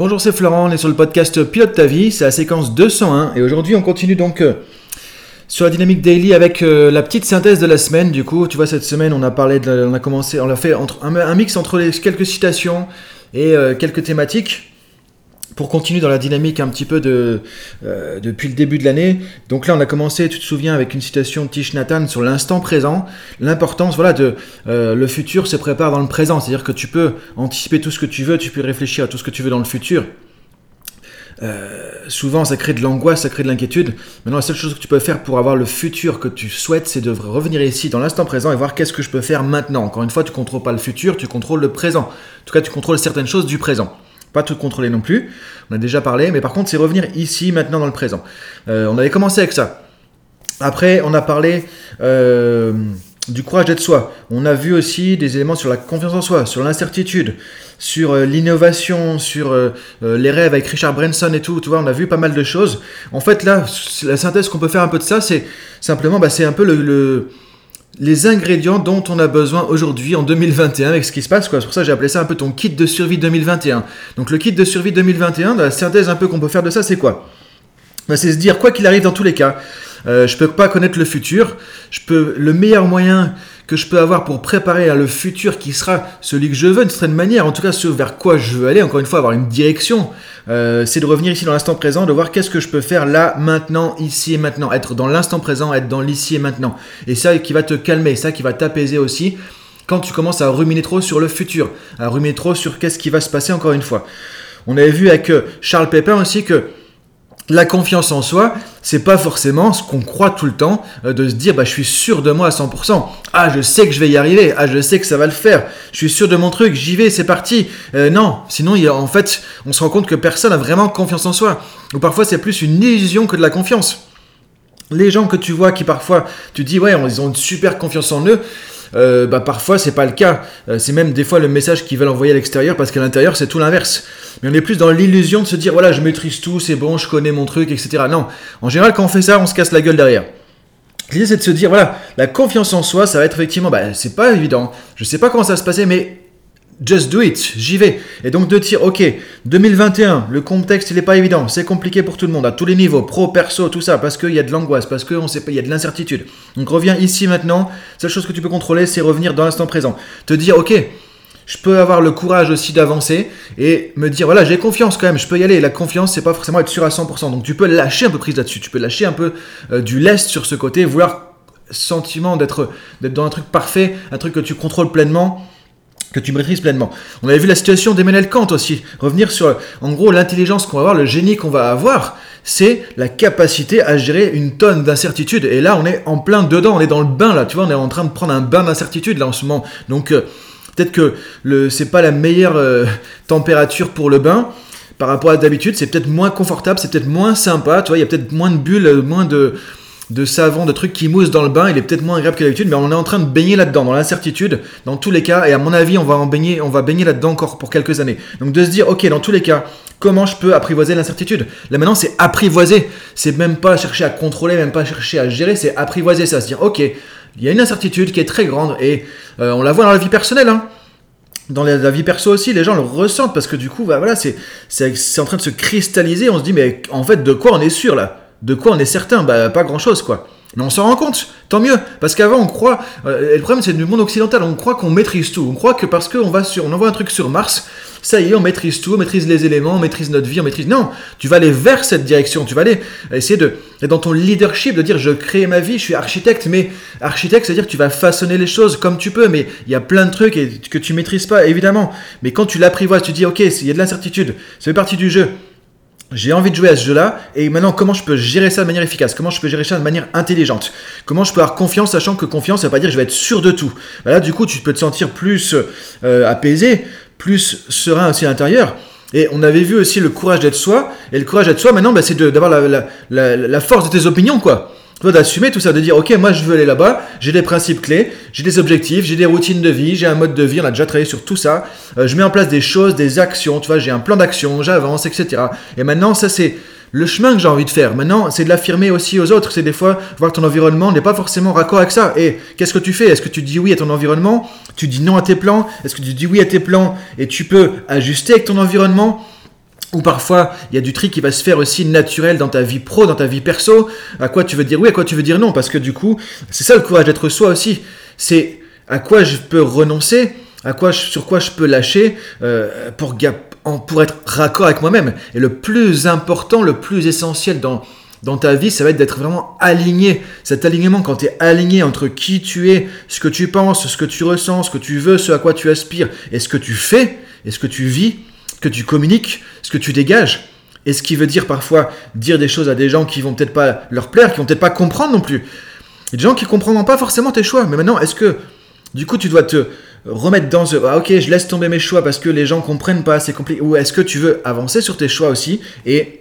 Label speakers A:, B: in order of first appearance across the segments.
A: Bonjour, c'est Florent, on est sur le podcast Pilote ta vie, c'est la séquence 201 et aujourd'hui on continue donc euh, sur la dynamique daily avec euh, la petite synthèse de la semaine. Du coup, tu vois, cette semaine on a parlé, on a commencé, on a fait entre, un, mix entre quelques citations et euh, quelques thématiques pour continuer dans la dynamique un petit peu de, euh, depuis le début de l'année. Donc là, on a commencé, tu te souviens, avec une citation de Tish Nathan sur l'instant présent, l'importance, voilà, de euh, le futur se prépare dans le présent, c'est-à-dire que tu peux anticiper tout ce que tu veux, tu peux réfléchir à tout ce que tu veux dans le futur. Euh, souvent, ça crée de l'angoisse, ça crée de l'inquiétude. Maintenant, la seule chose que tu peux faire pour avoir le futur que tu souhaites, c'est de revenir ici, dans l'instant présent, et voir qu'est-ce que je peux faire maintenant. Encore une fois, tu contrôles pas le futur, tu contrôles le présent. En tout cas, tu contrôles certaines choses du présent. Pas tout contrôler non plus, on a déjà parlé, mais par contre c'est revenir ici, maintenant, dans le présent. Euh, on avait commencé avec ça. Après, on a parlé euh, du courage d'être soi. On a vu aussi des éléments sur la confiance en soi, sur l'incertitude, sur euh, l'innovation, sur les rêves avec Richard Branson et tout. Tu vois, on a vu pas mal de choses. En fait, là, la synthèse qu'on peut faire un peu de ça, c'est simplement, bah, c'est un peu le les ingrédients dont on a besoin aujourd'hui en 2021 avec ce qui se passe. C'est pour ça que j'ai appelé ça un peu ton kit de survie 2021. Donc le kit de survie 2021, la synthèse un peu qu'on peut faire de ça, c'est quoi? Bah, C'est se dire, quoi qu'il arrive dans tous les cas, euh, je peux pas connaître le futur. Je peux le meilleur moyen que je peux avoir pour préparer le futur qui sera celui que je veux d'une certaine manière, en tout cas ce vers quoi je veux aller, encore une fois avoir une direction, euh, c'est de revenir ici dans l'instant présent, de voir qu'est-ce que je peux faire là, maintenant, ici et maintenant, être dans l'instant présent, être dans l'ici et maintenant. Et ça qui va te calmer, ça qui va t'apaiser aussi quand tu commences à ruminer trop sur le futur, à ruminer trop sur qu'est-ce qui va se passer encore une fois. On avait vu avec euh, Charles Pepin aussi que la confiance en soi, c'est pas forcément ce qu'on croit tout le temps, euh, de se dire bah je suis sûr de moi à 100%. Ah je sais que je vais y arriver, ah je sais que ça va le faire, je suis sûr de mon truc, j'y vais, c'est parti. Euh, non, sinon en fait on se rend compte que personne n'a vraiment confiance en soi. Ou parfois c'est plus une illusion que de la confiance. Les gens que tu vois qui parfois tu dis ouais ils ont une super confiance en eux, euh, bah parfois c'est pas le cas. Euh, c'est même des fois le message qu'ils veulent envoyer à l'extérieur parce qu'à l'intérieur c'est tout l'inverse. Mais on est plus dans l'illusion de se dire voilà je maîtrise tout, c'est bon, je connais mon truc, etc. Non, en général quand on fait ça, on se casse la gueule derrière. L'idée c'est de se dire voilà la confiance en soi, ça va être effectivement bah c'est pas évident. Je sais pas comment ça va se passer, mais Just do it, j'y vais. Et donc de dire, ok, 2021, le contexte il n'est pas évident, c'est compliqué pour tout le monde, à tous les niveaux, pro, perso, tout ça, parce qu'il y a de l'angoisse, parce qu'il y a de l'incertitude. Donc reviens ici maintenant, seule chose que tu peux contrôler, c'est revenir dans l'instant présent. Te dire, ok, je peux avoir le courage aussi d'avancer et me dire, voilà, j'ai confiance quand même, je peux y aller. La confiance, c'est pas forcément être sûr à 100%. Donc tu peux lâcher un peu prise là-dessus, tu peux lâcher un peu euh, du lest sur ce côté, vouloir sentiment d'être dans un truc parfait, un truc que tu contrôles pleinement que tu maîtrises pleinement. On avait vu la situation d'Emmanuel Kant aussi. Revenir sur, en gros, l'intelligence qu'on va avoir, le génie qu'on va avoir, c'est la capacité à gérer une tonne d'incertitudes. Et là, on est en plein dedans, on est dans le bain là, tu vois, on est en train de prendre un bain d'incertitude là en ce moment. Donc, euh, peut-être que le, c'est pas la meilleure euh, température pour le bain. Par rapport à d'habitude, c'est peut-être moins confortable, c'est peut-être moins sympa, tu vois, il y a peut-être moins de bulles, moins de, de savon, de trucs qui moussent dans le bain, il est peut-être moins agréable que d'habitude, mais on est en train de baigner là-dedans, dans l'incertitude, dans tous les cas, et à mon avis, on va en baigner, on va baigner là-dedans encore pour quelques années. Donc de se dire, ok, dans tous les cas, comment je peux apprivoiser l'incertitude? Là maintenant, c'est apprivoiser, c'est même pas chercher à contrôler, même pas chercher à gérer, c'est apprivoiser ça, se dire, ok, il y a une incertitude qui est très grande, et euh, on la voit dans la vie personnelle, hein. Dans la, vie perso aussi, les gens le ressentent parce que du coup, bah, voilà, c'est, c'est en train de se cristalliser. On se dit, mais en fait, de quoi on est sûr là? De quoi on est certain? Bah pas grand-chose quoi. Mais on s'en rend compte, tant mieux, parce qu'avant on croit, euh, le problème c'est du monde occidental, on croit qu'on maîtrise tout, on croit que parce qu'on va sur, on envoie un truc sur Mars, ça y est, on maîtrise tout, on maîtrise les éléments, on maîtrise notre vie, on maîtrise... Non, tu vas aller vers cette direction, tu vas aller essayer de, dans ton leadership, de dire je crée ma vie, je suis architecte, mais architecte, c'est-à-dire tu vas façonner les choses comme tu peux, mais il y a plein de trucs que tu maîtrises pas, évidemment, mais quand tu l'apprivoises, tu dis ok, il y a de l'incertitude, ça fait partie du jeu, j'ai envie de jouer à ce jeu-là, et maintenant comment je peux gérer ça de manière efficace, comment je peux gérer ça de manière intelligente, comment je peux avoir confiance, sachant que confiance, ça veut pas dire que je vais être sûr de tout? Là, du coup, tu peux te sentir plus euh, apaisé, plus serein aussi à l'intérieur. Et on avait vu aussi le courage d'être soi, et le courage d'être soi, maintenant, bah, c'est d'avoir la force de tes opinions, quoi d'assumer tout ça, de dire ok moi je veux aller là-bas, j'ai des principes clés, j'ai des objectifs, j'ai des routines de vie, j'ai un mode de vie, on a déjà travaillé sur tout ça, euh, je mets en place des choses, des actions, tu vois, j'ai un plan d'action, j'avance, etc. Et maintenant ça c'est le chemin que j'ai envie de faire. Maintenant c'est de l'affirmer aussi aux autres, c'est des fois voir ton environnement n'est pas forcément raccord avec ça. Et qu'est-ce que tu fais? Est-ce que tu dis oui à ton environnement? Tu dis non à tes plans? Est-ce que tu dis oui à tes plans et tu peux ajuster avec ton environnement? Ou parfois, il y a du tri qui va se faire aussi naturel dans ta vie pro, dans ta vie perso. À quoi tu veux dire oui, à quoi tu veux dire non? Parce que du coup, c'est ça le courage d'être soi aussi. C'est à quoi je peux renoncer, à quoi sur quoi je peux lâcher euh, pour, pour être raccord avec moi-même. Et le plus important, le plus essentiel dans, dans ta vie, ça va être d'être vraiment aligné. Cet alignement, quand tu es aligné entre qui tu es, ce que tu penses, ce que tu ressens, ce que tu veux, ce à quoi tu aspires, et ce que tu fais, et ce que tu vis, que tu communiques, ce que tu dégages. Et ce qui veut dire parfois dire des choses à des gens qui vont peut-être pas leur plaire, qui vont peut-être pas comprendre non plus. Il y a des gens qui comprendront pas forcément tes choix. Mais maintenant, est-ce que du coup tu dois te remettre dans ce ah, ok je laisse tomber mes choix parce que les gens comprennent pas c'est compliqué ou est-ce que tu veux avancer sur tes choix aussi et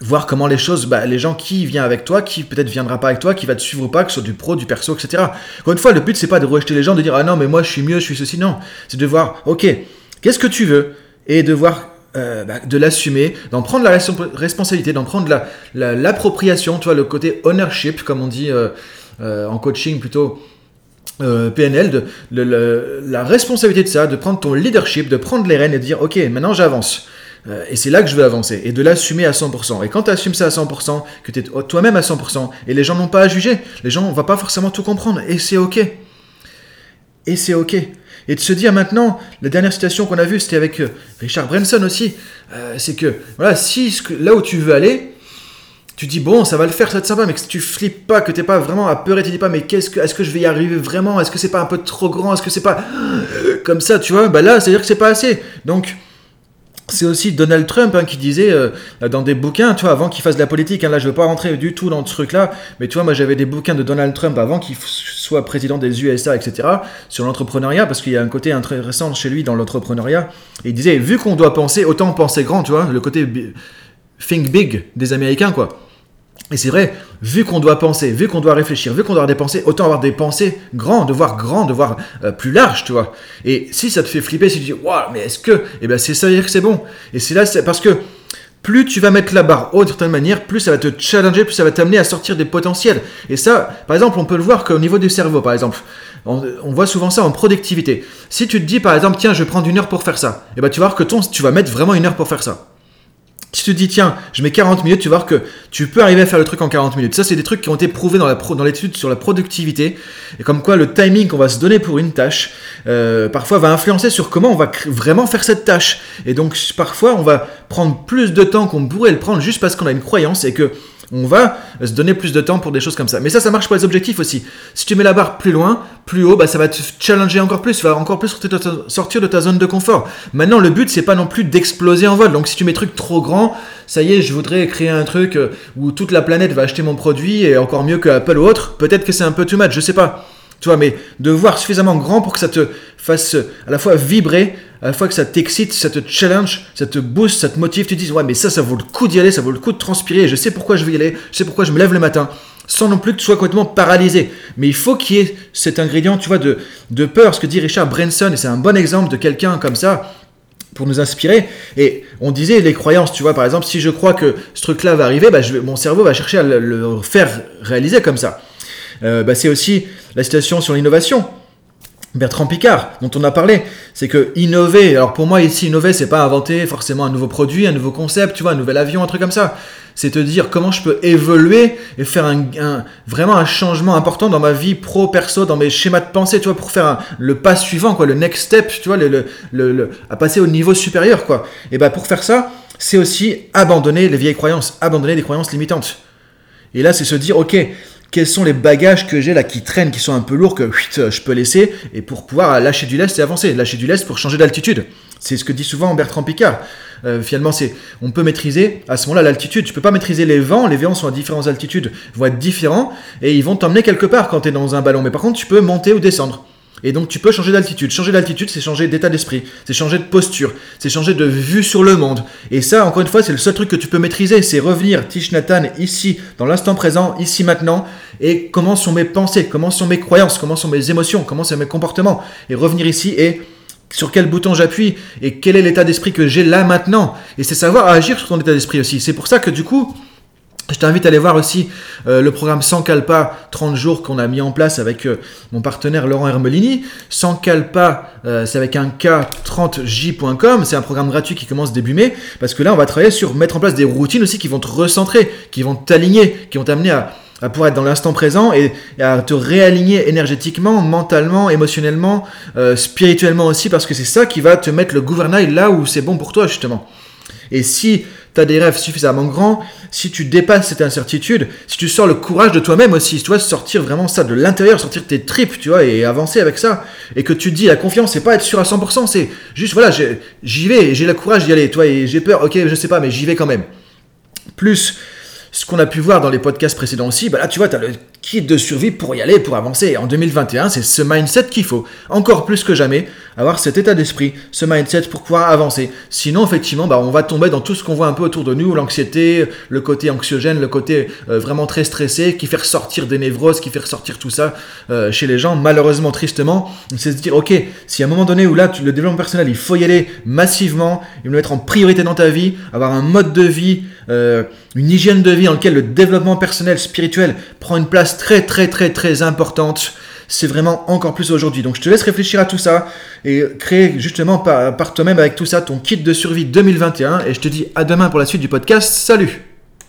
A: voir comment les choses, bah, les gens qui viennent avec toi, qui peut-être viendra pas avec toi, qui va te suivre ou pas, que ce soit du pro, du perso, etc. Encore une fois, le but c'est pas de rejeter les gens, de dire ah non mais moi je suis mieux, je suis ceci, non. C'est de voir ok qu'est-ce que tu veux? Et de voir euh, bah, de l'assumer, d'en prendre la responsabilité, d'en prendre l'appropriation, la, tu vois, le côté ownership, comme on dit euh, euh, en coaching plutôt PNL, de, la responsabilité de ça, de prendre ton leadership, de prendre les rênes et de dire, ok, maintenant j'avance. et c'est là que je veux avancer, et de l'assumer à 100%. Et quand tu assumes ça à 100%, que tu es toi-même à 100%, et les gens n'ont pas à juger, les gens ne vont pas forcément tout comprendre, et c'est ok. Et c'est ok. Et de se dire maintenant, la dernière citation qu'on a vue, c'était avec euh, Richard Branson aussi, euh, c'est que voilà, si là où tu veux aller, tu dis bon, ça va le faire, ça va être sympa, mais que tu flippes pas, que t'es pas vraiment apeuré, tu dis pas mais qu'est-ce que, est-ce que je vais y arriver vraiment, est-ce que c'est pas un peu trop grand, est-ce que c'est pas comme ça, tu vois, bah là, c'est à dire que c'est pas assez. Donc c'est aussi Donald Trump hein, qui disait euh, dans des bouquins, tu vois, avant qu'il fasse de la politique, hein, là je veux pas rentrer du tout dans ce truc-là, mais tu vois, moi j'avais des bouquins de Donald Trump avant qu'il soit président des USA, etc., sur l'entrepreneuriat, parce qu'il y a un côté intéressant chez lui dans l'entrepreneuriat, et il disait, vu qu'on doit penser, autant penser grand, tu vois, le côté think big des Américains, quoi. Et c'est vrai, vu qu'on doit penser, vu qu'on doit réfléchir, vu qu'on doit avoir des pensées, autant avoir des pensées grandes, de voir grand, de voir euh, plus large, tu vois. Et si ça te fait flipper, si tu dis, waouh, mais est-ce que, eh ben c'est ça dire que c'est bon. Et c'est là, c'est parce que plus tu vas mettre la barre haute d'une certaine manière, plus ça va te challenger, plus ça va t'amener à sortir des potentiels. Et ça, par exemple, on peut le voir qu'au niveau du cerveau, par exemple, on, voit souvent ça en productivité. Si tu te dis, par exemple, tiens, je vais prendre une heure pour faire ça, eh ben tu vas voir que ton, tu vas mettre vraiment une heure pour faire ça. Tu te dis, tiens, je mets 40 minutes, tu vas voir que tu peux arriver à faire le truc en 40 minutes. Ça, c'est des trucs qui ont été prouvés dans l'étude sur la productivité. Et comme quoi, le timing qu'on va se donner pour une tâche, euh, parfois va influencer sur comment on va vraiment faire cette tâche. Et donc, parfois, on va prendre plus de temps qu'on pourrait le prendre juste parce qu'on a une croyance et que on va se donner plus de temps pour des choses comme ça. Mais ça, ça marche pour les objectifs aussi. Si tu mets la barre plus loin, plus haut, bah, ça va te challenger encore plus. Tu vas encore plus sortir de ta zone de confort. Maintenant, le but, c'est pas non plus d'exploser en vol. Donc, si tu mets trucs trop grands, ça y est, je voudrais créer un truc euh, où toute la planète va acheter mon produit et encore mieux que Apple ou autre. Peut-être que c'est un peu too much, je sais pas. Tu vois, mais de voir suffisamment grand pour que ça te fasse à la fois vibrer, à la fois que ça t'excite, ça te challenge, ça te booste, ça te motive, tu te dis ouais mais ça ça vaut le coup d'y aller, ça vaut le coup de transpirer, je sais pourquoi je vais y aller, je sais pourquoi je me lève le matin, sans non plus que tu sois complètement paralysé. Mais il faut qu'il y ait cet ingrédient, tu vois, de, de peur, ce que dit Richard Branson, et c'est un bon exemple de quelqu'un comme ça, pour nous inspirer. Et on disait les croyances, tu vois, par exemple, si je crois que ce truc-là va arriver, bah, mon cerveau va chercher à le, faire réaliser comme ça. Euh, bah, c'est aussi la situation sur l'innovation. Bertrand Picard, dont on a parlé, c'est que innover, alors pour moi ici innover, c'est pas inventer forcément un nouveau produit, un nouveau concept, tu vois, un nouvel avion, un truc comme ça. C'est te dire comment je peux évoluer et faire un, vraiment un changement important dans ma vie pro, perso, dans mes schémas de pensée, tu vois, pour faire le pas suivant, quoi, le next step, tu vois, le, le, à passer au niveau supérieur, quoi. Et ben pour faire ça, c'est aussi abandonner les vieilles croyances, abandonner des croyances limitantes. Et là, c'est se dire, ok, quels sont les bagages que j'ai là qui traînent, qui sont un peu lourds, que je peux laisser, et pour pouvoir lâcher du lest et avancer. Lâcher du lest pour changer d'altitude. C'est ce que dit souvent Bertrand Picard. Euh, finalement, c'est on peut maîtriser à ce moment-là l'altitude. Tu peux pas maîtriser les vents. Les vents sont à différentes altitudes, vont être différents et ils vont t'emmener quelque part quand tu es dans un ballon. Mais par contre, tu peux monter ou descendre. Et donc tu peux changer d'altitude. Changer d'altitude, c'est changer d'état d'esprit, c'est changer de posture, c'est changer de vue sur le monde. Et ça, encore une fois, c'est le seul truc que tu peux maîtriser, c'est revenir, Tish Nathan, ici, dans l'instant présent, ici maintenant, et comment sont mes pensées, comment sont mes croyances, comment sont mes émotions, comment sont mes comportements, et revenir ici et sur quel bouton j'appuie, et quel est l'état d'esprit que j'ai là maintenant. Et c'est savoir agir sur ton état d'esprit aussi. C'est pour ça que du coup, Je t'invite à aller voir aussi euh, le programme Sans Calpa 30 jours qu'on a mis en place avec euh, mon partenaire Laurent Hermelini. Sans Calpa, euh, c'est avec un K30J.com. C'est un programme gratuit qui commence début mai. Parce que là, on va travailler sur mettre en place des routines aussi qui vont te recentrer, qui vont t'aligner, qui vont t'amener à, pouvoir être dans l'instant présent et, à te réaligner énergétiquement, mentalement, émotionnellement, spirituellement aussi. Parce que c'est ça qui va te mettre le gouvernail là où c'est bon pour toi, justement. Et si tu as des rêves suffisamment grands, si tu dépasses cette incertitude, si tu sors le courage de toi-même aussi, tu vois, sortir vraiment ça de l'intérieur, sortir tes tripes, tu vois, et avancer avec ça, et que tu te dis, la confiance, c'est pas être sûr à 100%, c'est juste, voilà, j'y vais, j'ai le courage d'y aller, toi, et j'ai peur, ok, je sais pas, mais j'y vais quand même. Plus ce qu'on a pu voir dans les podcasts précédents aussi, bah là tu vois, tu as le kit de survie pour y aller, pour avancer. En 2021, c'est ce mindset qu'il faut, encore plus que jamais, avoir cet état d'esprit, ce mindset pour pouvoir avancer. Sinon, effectivement, bah, on va tomber dans tout ce qu'on voit un peu autour de nous, l'anxiété, le côté anxiogène, le côté euh, vraiment très stressé, qui fait ressortir des névroses, qui fait ressortir tout ça euh, chez les gens. Malheureusement, tristement, c'est se dire, ok, si à un moment donné où là, le développement personnel, il faut y aller massivement, il faut le mettre en priorité dans ta vie, avoir un mode de vie, euh, une hygiène de vie dans laquelle le développement personnel, spirituel prend une place très très très très importante. C'est vraiment encore plus aujourd'hui. Donc je te laisse réfléchir à tout ça et créer justement par toi-même avec tout ça ton kit de survie 2021. Et je te dis à demain pour la suite du podcast. Salut